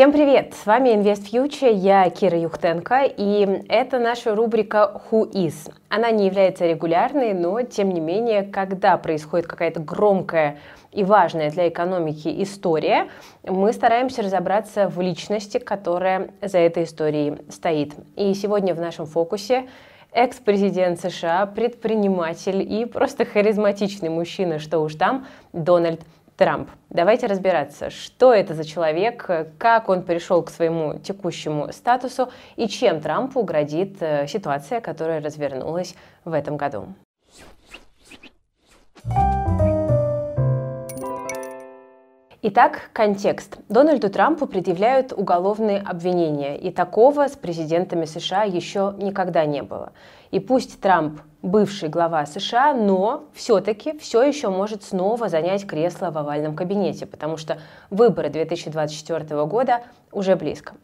Всем привет! С вами Invest Future, я Кира Юхтенко, и это наша рубрика Who Is. Она не является регулярной, но тем не менее, когда происходит какая-то громкая и важная для экономики история, мы стараемся разобраться в личности, которая за этой историей стоит. И сегодня в нашем фокусе экс-президент США, предприниматель и просто харизматичный мужчина, что уж там, Дональд Трамп. Давайте разбираться, что это за человек, как он пришел к своему текущему статусу и чем Трампу грозит э, ситуация, которая развернулась в этом году. Итак, контекст. Дональду Трампу предъявляют уголовные обвинения, и такого с президентами США еще никогда не было. И пусть Трамп бывший глава США, но все-таки все еще может снова занять кресло в овальном кабинете, потому что выборы 2024 года уже близко.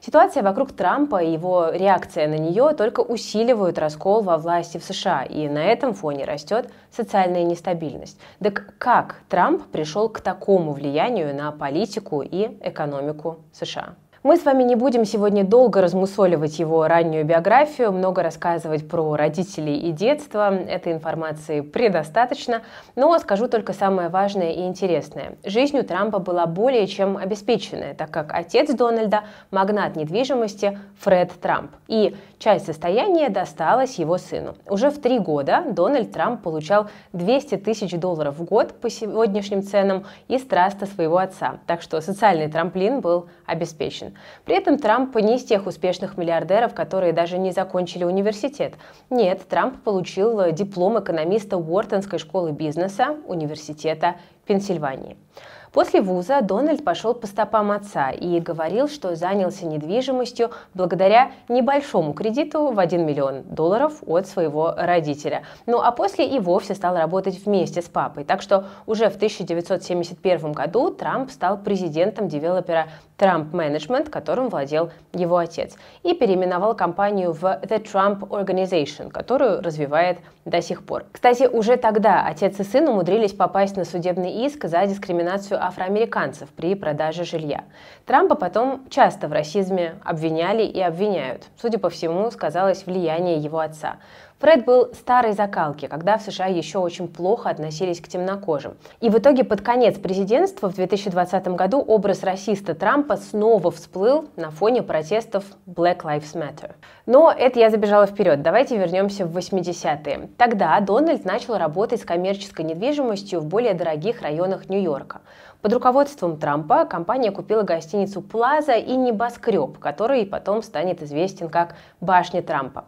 Ситуация вокруг Трампа и его реакция на нее только усиливают раскол во власти в США, и на этом фоне растет социальная нестабильность. Так как Трамп пришел к такому влиянию на политику и экономику США? Мы с вами не будем сегодня долго размусоливать его раннюю биографию, много рассказывать про родителей и детство. Этой информации предостаточно, но скажу только самое важное и интересное. Жизнь у Трампа была более чем обеспеченная, так как отец Дональда – магнат недвижимости Фред Трамп. И часть состояния досталась его сыну. Уже в три года Дональд Трамп получал 200 тысяч долларов в год по сегодняшним ценам из траста своего отца. Так что социальный трамплин был обеспечен. При этом Трамп не из тех успешных миллиардеров, которые даже не закончили университет. Нет, Трамп получил диплом экономиста Уортонской школы бизнеса Университета Пенсильвании. После вуза Дональд пошел по стопам отца и говорил, что занялся недвижимостью благодаря небольшому кредиту в 1 миллион долларов от своего родителя. Ну а после и вовсе стал работать вместе с папой. Так что уже в 1971 году Трамп стал президентом девелопера Trump Management, которым владел его отец, и переименовал компанию в The Trump Organization, которую развивает до сих пор. Кстати, уже тогда отец и сын умудрились попасть на судебный иск за дискриминацию афроамериканцев при продаже жилья. Трампа потом часто в расизме обвиняли и обвиняют. Судя по всему, сказалось влияние его отца. Фред был старой закалки, когда в США еще очень плохо относились к темнокожим. И в итоге под конец президентства в 2020 году образ расиста Трампа снова всплыл на фоне протестов Black Lives Matter. Но это я забежала вперед. Давайте вернемся в 80-е. Тогда Дональд начал работать с коммерческой недвижимостью в более дорогих районах Нью-Йорка. Под руководством Трампа компания купила гостиницу Плаза и небоскреб, который потом станет известен как Башня Трампа.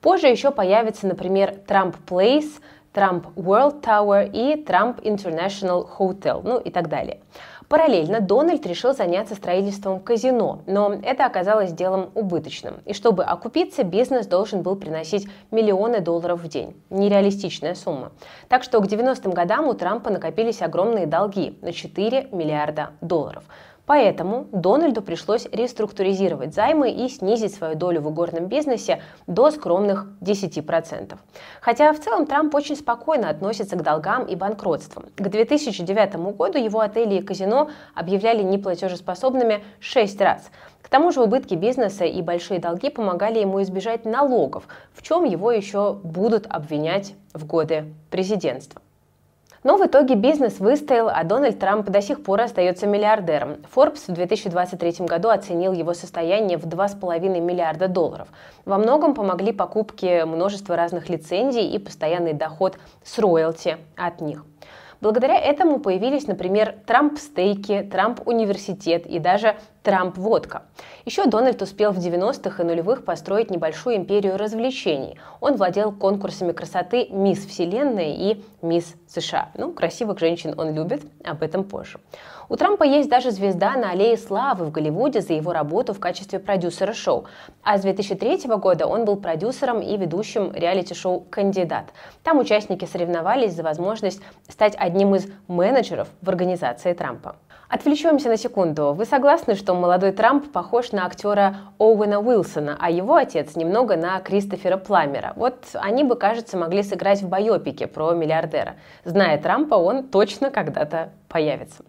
Позже еще появится, например, Trump Place, Trump World Tower и Trump International Hotel, ну и так далее. Параллельно Дональд решил заняться строительством казино, но это оказалось делом убыточным. И чтобы окупиться, бизнес должен был приносить миллионы долларов в день. Нереалистичная сумма. Так что к 90-м годам у Трампа накопились огромные долги на 4 миллиарда долларов. Поэтому Дональду пришлось реструктуризировать займы и снизить свою долю в игорном бизнесе до скромных 10%. Хотя в целом Трамп очень спокойно относится к долгам и банкротствам. К 2009 году его отели и казино объявляли неплатежеспособными 6 раз. К тому же убытки бизнеса и большие долги помогали ему избежать налогов, в чем его еще будут обвинять в годы президентства. Но в итоге бизнес выстоял, а Дональд Трамп до сих пор остается миллиардером. Forbes в 2023 году оценил его состояние в 2,5 миллиарда долларов. Во многом помогли покупки множества разных лицензий и постоянный доход с роялти от них. Благодаря этому появились, например, Трамп-стейки, Трамп-университет и даже Трамп-водка. Еще Дональд успел в 90-х и нулевых построить небольшую империю развлечений. Он владел конкурсами красоты «Мисс Вселенная» и «Мисс США». Ну, красивых женщин он любит, об этом позже. У Трампа есть даже звезда на Аллее Славы в Голливуде за его работу в качестве продюсера шоу. А с 2003 года он был продюсером и ведущим реалити-шоу «Кандидат». Там участники соревновались за возможность стать одним из менеджеров в организации Трампа. Отвлечемся на секунду. Вы согласны, что молодой Трамп похож на актера Оуэна Уилсона, а его отец немного на Кристофера Пламера? Вот они бы, кажется, могли сыграть в байопике про миллиардера. Зная Трампа, он точно когда-то появится.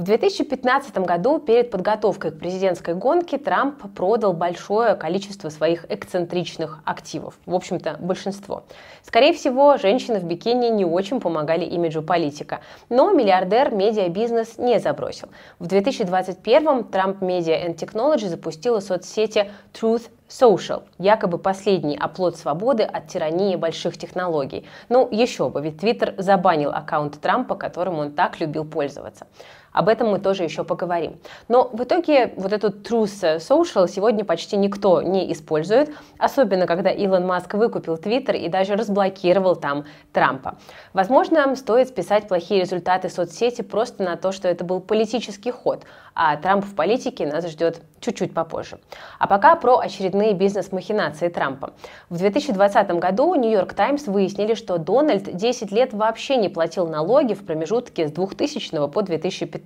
В 2015 году перед подготовкой к президентской гонке Трамп продал большое количество своих эксцентричных активов. В общем-то, большинство. Скорее всего, женщины в бикини не очень помогали имиджу политика. Но миллиардер медиабизнес не забросил. В 2021 Trump Media and Technology запустила соцсети Truth Social, якобы последний оплот свободы от тирании больших технологий. Ну, еще бы, ведь Твиттер забанил аккаунт Трампа, которым он так любил пользоваться. Об этом мы тоже еще поговорим. Но в итоге вот эту Truth Social сегодня почти никто не использует, особенно когда Илон Маск выкупил Твиттер и даже разблокировал там Трампа. Возможно, стоит списать плохие результаты соцсети просто на то, что это был политический ход, а Трамп в политике нас ждет чуть-чуть попозже. А пока про очередные бизнес-махинации Трампа. В 2020 году Нью-Йорк Таймс выяснили, что Дональд 10 лет вообще не платил налоги в промежутке с 2000 по 2015.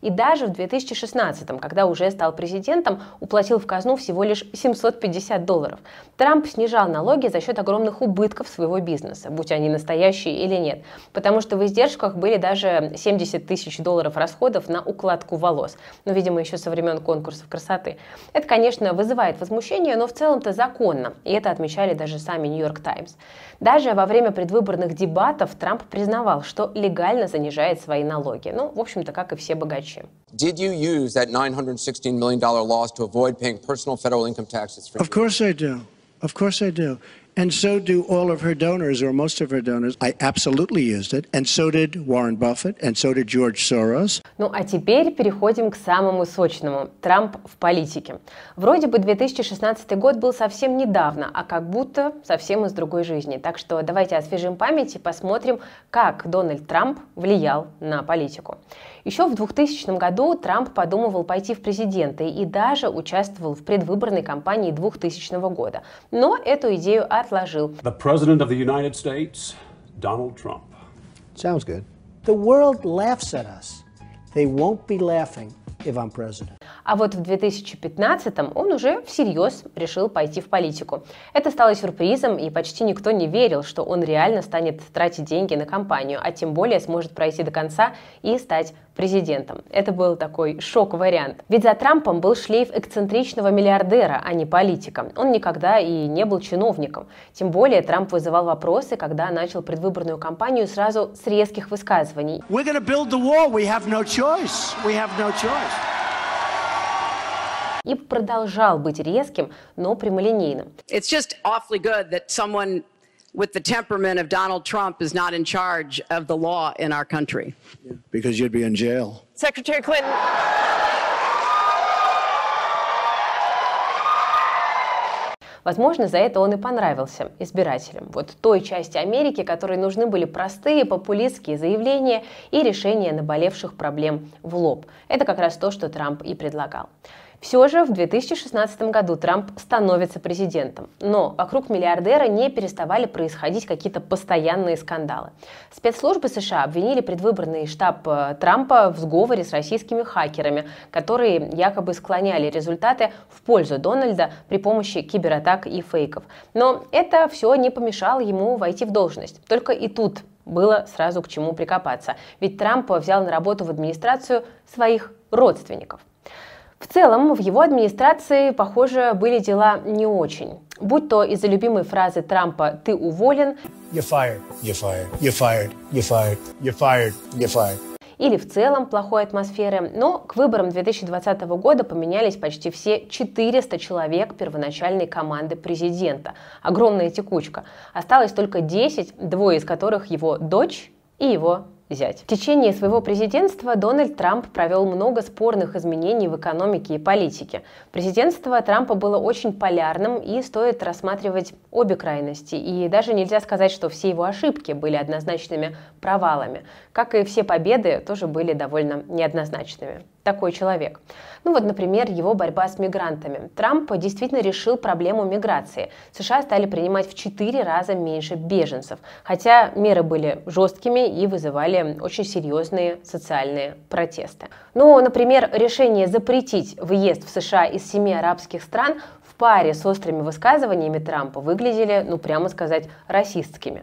И даже в 2016, когда уже стал президентом, уплатил в казну всего лишь 750 долларов. Трамп снижал налоги за счет огромных убытков своего бизнеса, будь они настоящие или нет. Потому что в издержках были даже 70 тысяч долларов расходов на укладку волос. Но, видимо, еще со времен конкурсов красоты. Это, конечно, вызывает возмущение, но в целом-то законно, и это отмечали даже сами Нью-Йорк Таймс. Даже во время предвыборных дебатов Трамп признавал, что легально занижает свои налоги. Ну, в общем-то, как и все богачи. Did you use that $916 million loss to avoid paying personal federal income taxes? Of course I do. Of course I do. And so do all of her donors, or most of her donors. I absolutely used it. And so did Warren Buffett, and so did George Soros. Ну а теперь переходим к самому сочному. Трамп в политике. Вроде бы 2016 год был совсем недавно, а как будто совсем из другой жизни. Так что давайте освежим память и посмотрим, как Дональд Трамп влиял на политику. Еще в 2000 году Трамп подумывал пойти в президенты и даже участвовал в предвыборной кампании 2000 года. Но эту идею отложил. The President of the United States, Donald Trump. Sounds good. The world laughs at us. They won't be laughing if I'm president. А вот в 2015-м он уже всерьез решил пойти в политику. Это стало сюрпризом, и почти никто не верил, что он реально станет тратить деньги на кампанию, а тем более сможет пройти до конца и стать президентом. Это был такой шок-вариант. Ведь за Трампом был шлейф эксцентричного миллиардера, а не политика. Он никогда и не был чиновником. Тем более Трамп вызывал вопросы, когда начал предвыборную кампанию сразу с резких высказываний. We're и продолжал быть резким, но прямолинейным. It's just awfully good that someone with the temperament of Donald Trump is not in charge of the law in our country. Yeah, because you'd be in jail. Secretary Clinton. Возможно, за это он и понравился избирателям. Вот той части Америки, которой нужны были простые популистские заявления и решения наболевших проблем в лоб. Это как раз то, что Трамп и предлагал. Все же в 2016 году Трамп становится президентом, но вокруг миллиардера не переставали происходить какие-то постоянные скандалы. Спецслужбы США обвинили предвыборный штаб э, Трампа в сговоре с российскими хакерами, которые якобы склоняли результаты в пользу Дональда при помощи кибератак и фейков. Но это все не помешало ему войти в должность. Только и тут было сразу к чему прикопаться. Ведь Трамп взял на работу в администрацию своих родственников. В целом, в его администрации, похоже, были дела не очень. Будь то из-за любимой фразы Трампа «ты уволен», you're fired, you're fired, you're fired, you're fired, you're fired, you're fired. или в целом плохой атмосферы, но к выборам 2020 года поменялись почти все 400 человек первоначальной команды президента. Огромная текучка. Осталось только 10, двое из которых его дочь и его взять. В течение своего президентства Дональд Трамп провел много спорных изменений в экономике и политике. Президентство Трампа было очень полярным и стоит рассматривать обе крайности. И даже нельзя сказать, что все его ошибки были однозначными провалами. Как и все победы, тоже были довольно неоднозначными такой человек. Ну вот, например, его борьба с мигрантами. Трамп действительно решил проблему миграции. США стали принимать в 4 раза меньше беженцев, хотя меры были жесткими и вызывали очень серьезные социальные протесты. Ну, например, решение запретить въезд в США из семи арабских стран в паре с острыми высказываниями Трампа выглядели, ну прямо сказать, расистскими.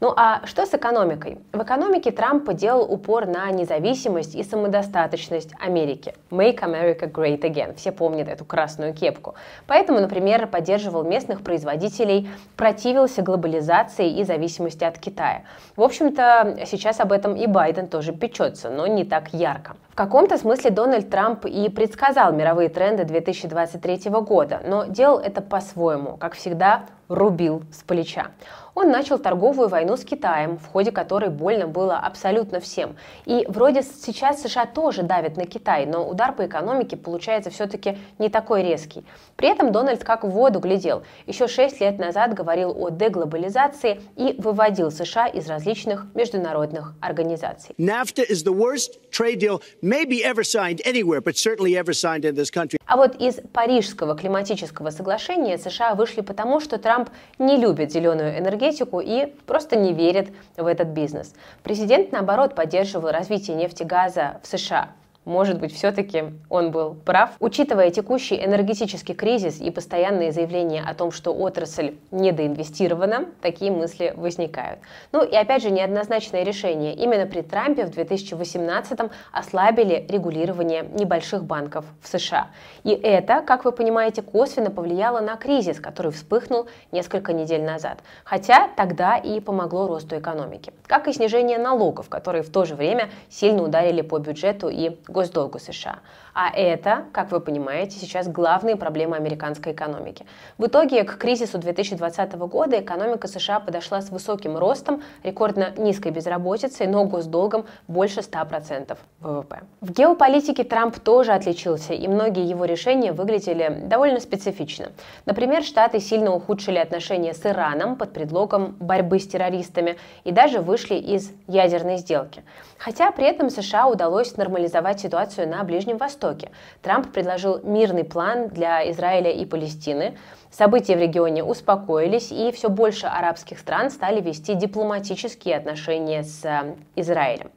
Ну а что с экономикой? В экономике Трамп делал упор на независимость и самодостаточность Америки. Make America Great Again. Все помнят эту красную кепку. Поэтому, например, поддерживал местных производителей, противился глобализации и зависимости от Китая. В общем-то, сейчас об этом и Байден тоже печется, но не так ярко. В каком-то смысле Дональд Трамп и предсказал мировые тренды 2023 года, но делал это по-своему, как всегда, рубил с плеча. Он начал торговую войну с Китаем, в ходе которой больно было абсолютно всем. И вроде сейчас США тоже давят на Китай, но удар по экономике получается все-таки не такой резкий. При этом Дональд как в воду глядел. Еще шесть лет назад говорил о деглобализации и выводил США из различных международных организаций. NAFTA is the worst trade deal maybe ever signed anywhere, but certainly ever signed in this country. А вот из Парижского климатического соглашения США вышли потому, что Трамп не любит зеленую энергетику и просто не верит в этот бизнес. Президент, наоборот, поддерживал развитие нефтегаза в США. Может быть, все-таки он был прав. Учитывая текущий энергетический кризис и постоянные заявления о том, что отрасль недоинвестирована, такие мысли возникают. Ну и опять же, неоднозначное решение. Именно при Трампе в 2018-м ослабили регулирование небольших банков в США. И это, как вы понимаете, косвенно повлияло на кризис, который вспыхнул несколько недель назад. Хотя тогда и помогло росту экономики. Как и снижение налогов, которые в то же время сильно ударили по бюджету и госдолгу США. А это, как вы понимаете, сейчас главные проблемы американской экономики. В итоге к кризису 2020 года экономика США подошла с высоким ростом, рекордно низкой безработицей, но госдолгом больше 100% ВВП. В геополитике Трамп тоже отличился, и многие его решения выглядели довольно специфично. Например, Штаты сильно ухудшили отношения с Ираном под предлогом борьбы с террористами и даже вышли из ядерной сделки. Хотя при этом США удалось нормализовать ситуацию на Ближнем Востоке. Трамп предложил мирный план для Израиля и Палестины. События в регионе успокоились, и все больше арабских стран стали вести дипломатические отношения с э, Израилем.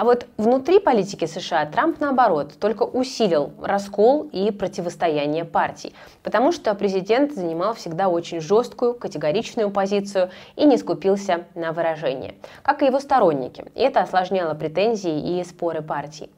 А вот внутри политики США Трамп, наоборот, только усилил раскол и противостояние партий, потому что президент занимал всегда очень жесткую, категоричную позицию и не скупился на выражение, как и его сторонники. И это осложняло претензии и споры партий.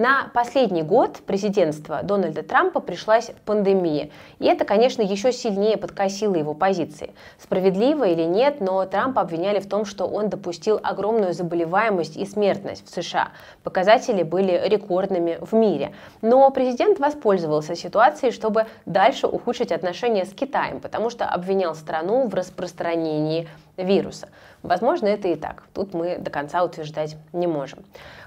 На последний год президентства Дональда Трампа пришлась пандемия, и это, конечно, еще сильнее подкосило его позиции. Справедливо или нет, но Трампа обвиняли в том, что он допустил огромную заболеваемость и смертность в США. Показатели были рекордными в мире. Но президент воспользовался ситуацией, чтобы дальше ухудшить отношения с Китаем, потому что обвинял страну в распространении вируса. Возможно, это и так. Тут мы до конца утверждать не можем.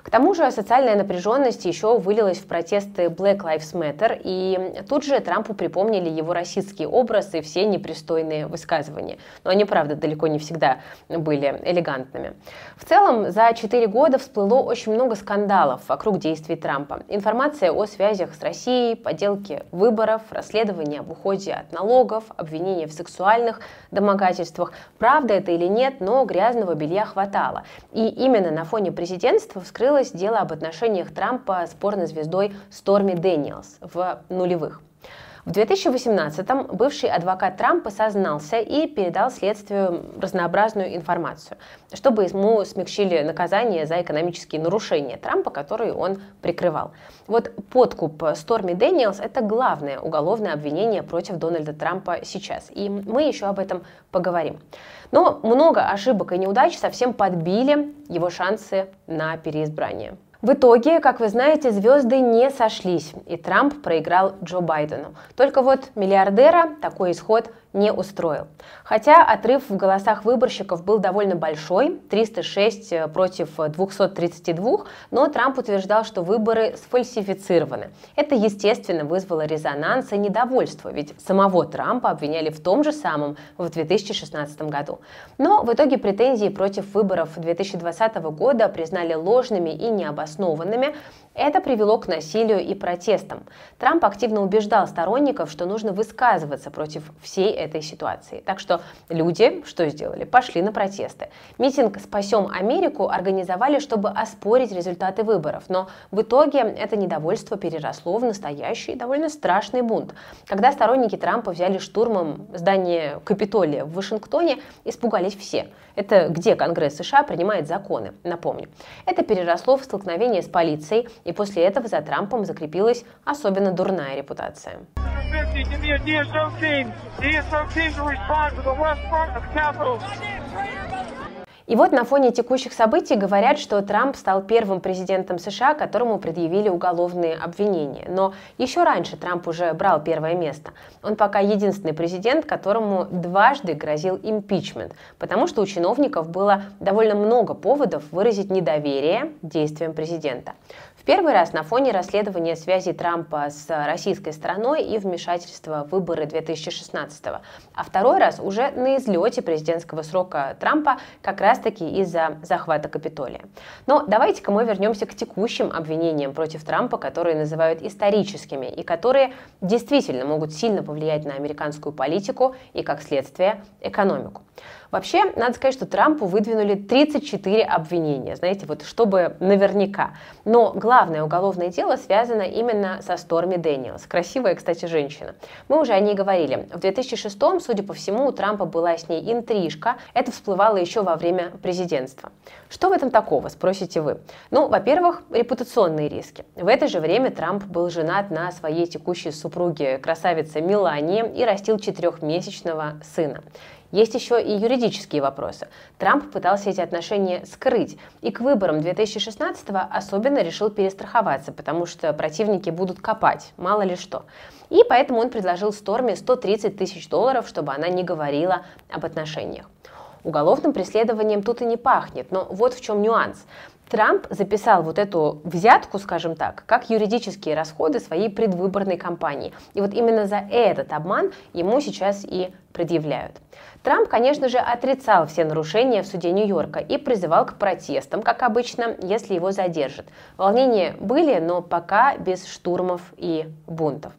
К тому же социальная напряженность еще вылилась в протесты Black Lives Matter, и тут же Трампу припомнили его российский образ и все непристойные высказывания. Но они, правда, далеко не всегда были элегантными. В целом, за 4 года всплыло очень много скандалов вокруг действий Трампа. Информация о связях с Россией, подделки выборов, расследования об уходе от налогов, обвинения в сексуальных домогательствах. Правда это или нет, но грязного белья хватало. И именно на фоне президентства вскрылось дело об отношениях Трампа с порнозвездой Сторми Дэниелс в нулевых. В 2018-м бывший адвокат Трампа сознался и передал следствию разнообразную информацию, чтобы ему смягчили наказание за экономические нарушения Трампа, которые он прикрывал. Вот подкуп Сторми Дэниелс – это главное уголовное обвинение против Дональда Трампа сейчас, и мы еще об этом поговорим. Но много ошибок и неудач совсем подбили его шансы на переизбрание. В итоге, как вы знаете, звезды не сошлись, и Трамп проиграл Джо Байдену. Только вот миллиардера такой исход не устроил. Хотя отрыв в голосах выборщиков был довольно большой, 306 э, против 232, но Трамп утверждал, что выборы сфальсифицированы. Это, естественно, вызвало резонанс и недовольство, ведь самого Трампа обвиняли в том же самом в 2016 году. Но в итоге претензии против выборов 2020 года признали ложными и необоснованными, это привело к насилию и протестам. Трамп активно убеждал сторонников, что нужно высказываться против всей этой ситуации. Так что люди что сделали? Пошли на протесты. Митинг «Спасем Америку» организовали, чтобы оспорить результаты выборов. Но в итоге это недовольство переросло в настоящий довольно страшный бунт. Когда сторонники Трампа взяли штурмом здание Капитолия в Вашингтоне, испугались все. Это где Конгресс США принимает законы, напомню. Это переросло в столкновение с полицией, и после этого за Трампом закрепилась особенно дурная репутация. И вот на фоне текущих событий говорят, что Трамп стал первым президентом США, которому предъявили уголовные обвинения. Но еще раньше Трамп уже брал первое место. Он пока единственный президент, которому дважды грозил импичмент, потому что у чиновников было довольно много поводов выразить недоверие действиям президента. Первый раз на фоне расследования связи Трампа с российской стороной и вмешательства в выборы 2016 а второй раз уже на излете президентского срока Трампа как раз-таки из-за захвата Капитолия. Но давайте-ка мы вернемся к текущим обвинениям против Трампа, которые называют историческими и которые действительно могут сильно повлиять на американскую политику и, как следствие, экономику. Вообще, надо сказать, что Трампу выдвинули 34 обвинения, знаете, вот чтобы наверняка. Но главное уголовное дело связано именно со Сторми Дэниелс. Красивая, кстати, женщина. Мы уже о ней говорили. В 2006 судя по всему, у Трампа была с ней интрижка. Это всплывало еще во время президентства. Что в этом такого, спросите вы? Ну, во-первых, репутационные риски. В это же время Трамп был женат на своей текущей супруге, красавице Мелании, и растил четырехмесячного сына. Есть еще и юридические вопросы. Трамп пытался эти отношения скрыть, и к выборам 2016-го особенно решил перестраховаться, потому что противники будут копать, мало ли что. И поэтому он предложил Сторме 130 тысяч долларов, чтобы она не говорила об отношениях. Уголовным преследованием тут и не пахнет, но вот в чем нюанс. Трамп записал вот эту взятку, скажем так, как юридические расходы своей предвыборной кампании. И вот именно за этот обман ему сейчас и предъявляют. Трамп, конечно же, отрицал все нарушения в суде Нью-Йорка и призывал к протестам, как обычно, если его задержат. Волнения были, но пока без штурмов и бунтов.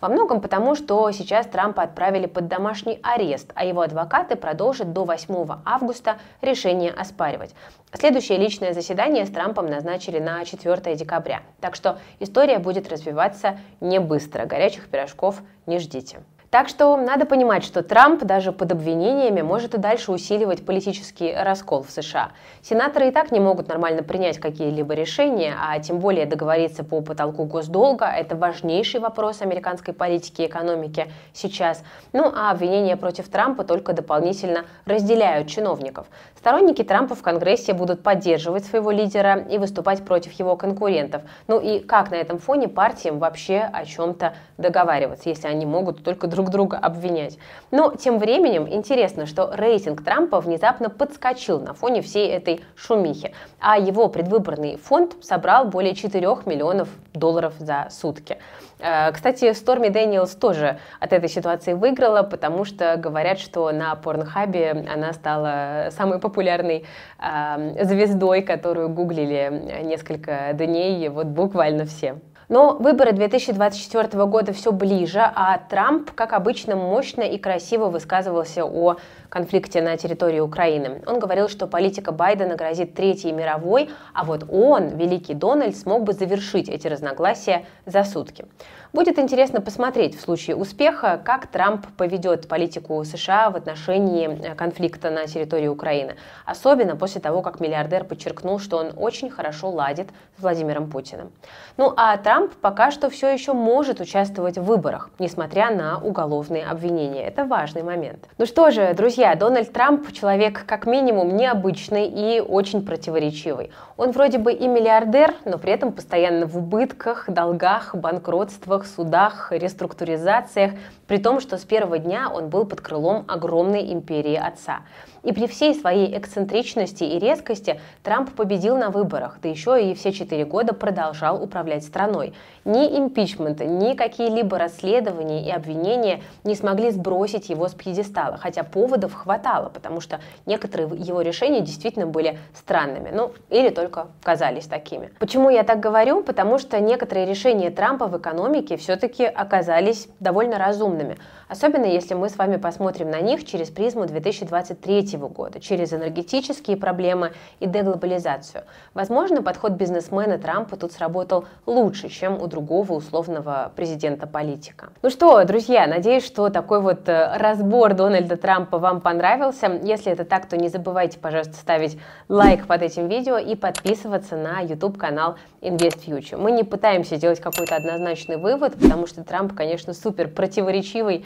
Во многом потому, что сейчас Трампа отправили под домашний арест, а его адвокаты продолжат до 8 августа решение оспаривать. Следующее личное заседание с Трампом назначили на 4 декабря. Так что история будет развиваться не быстро. Горячих пирожков не ждите. Так что надо понимать, что Трамп даже под обвинениями может и дальше усиливать политический раскол в США. Сенаторы и так не могут нормально принять какие-либо решения, а тем более договориться по потолку госдолга. Это важнейший вопрос американской политики и экономики сейчас. Ну а обвинения против Трампа только дополнительно разделяют чиновников. Сторонники Трампа в Конгрессе будут поддерживать своего лидера и выступать против его конкурентов. Ну и как на этом фоне партиям вообще о чем-то договариваться, если они могут только друг друг друга обвинять. Но тем временем интересно, что рейтинг Трампа внезапно подскочил на фоне всей этой шумихи, а его предвыборный фонд собрал более 4 миллионов долларов за сутки. Э, кстати, Сторми Дэниелс тоже от этой ситуации выиграла, потому что говорят, что на Порнхабе она стала самой популярной э, звездой, которую гуглили несколько дней, вот буквально все. Но выборы 2024 года все ближе, а Трамп, как обычно, мощно и красиво высказывался о конфликте на территории Украины. Он говорил, что политика Байдена грозит Третьей мировой, а вот он, великий Дональд, смог бы завершить эти разногласия за сутки. Будет интересно посмотреть в случае успеха, как Трамп поведет политику США в отношении э, конфликта на территории Украины. Особенно после того, как миллиардер подчеркнул, что он очень хорошо ладит с Владимиром Путиным. Ну а Трамп пока что все еще может участвовать в выборах, несмотря на уголовные обвинения. Это важный момент. Ну что же, друзья, Дональд Трамп человек как минимум необычный и очень противоречивый. Он вроде бы и миллиардер, но при этом постоянно в убытках, долгах, банкротствах, судах, реструктуризациях, при том, что с первого дня он был под крылом огромной империи отца. И при всей своей эксцентричности и резкости Трамп победил на выборах, да еще и все четыре года продолжал управлять страной. Ни импичмента, ни какие-либо расследования и обвинения не смогли сбросить его с пьедестала, хотя поводов хватало, потому что некоторые его решения действительно были странными, ну или только казались такими. Почему я так говорю? Потому что некоторые решения Трампа в экономике все-таки оказались довольно разумными, особенно если мы с вами посмотрим на них через призму 2023 года, через энергетические проблемы и деглобализацию. Возможно, подход бизнесмена Трампа тут сработал лучше, чем у другого условного президента-политика. Ну что, друзья, надеюсь, что такой вот э, разбор Дональда Трампа вам понравился. Если это так, то не забывайте, пожалуйста, ставить лайк под этим видео и подписываться на YouTube-канал Invest Future. Мы не пытаемся сделать какой-то однозначный вывод, потому что Трамп, конечно, супер противоречивый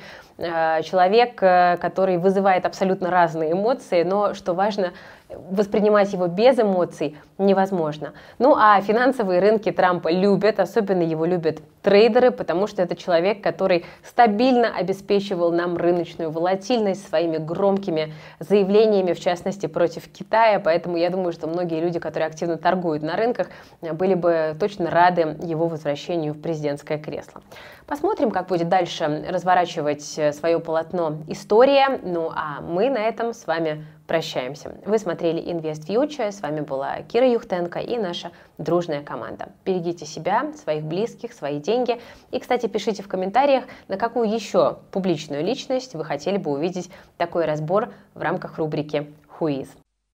человек, э, который вызывает абсолютно разные эмоции, но, что важно, воспринимать его без эмоций невозможно. Ну а финансовые рынки Трампа любят, особенно его любят трейдеры, потому что это человек, который стабильно обеспечивал нам рыночную волатильность своими громкими заявлениями, в частности, против Китая. Поэтому я думаю, что многие люди, которые активно торгуют на рынках, были бы точно рады его возвращению в президентское кресло. Посмотрим, как будет дальше разворачивать свое полотно история. Ну а мы на этом с вами прощаемся. Вы смотрели Invest Future, с вами была Кира Юхтенко и наша дружная команда. Берегите себя, своих близких, свои деньги. И, кстати, пишите в комментариях, на какую еще публичную личность вы хотели бы увидеть такой разбор в рамках рубрики «Who is?».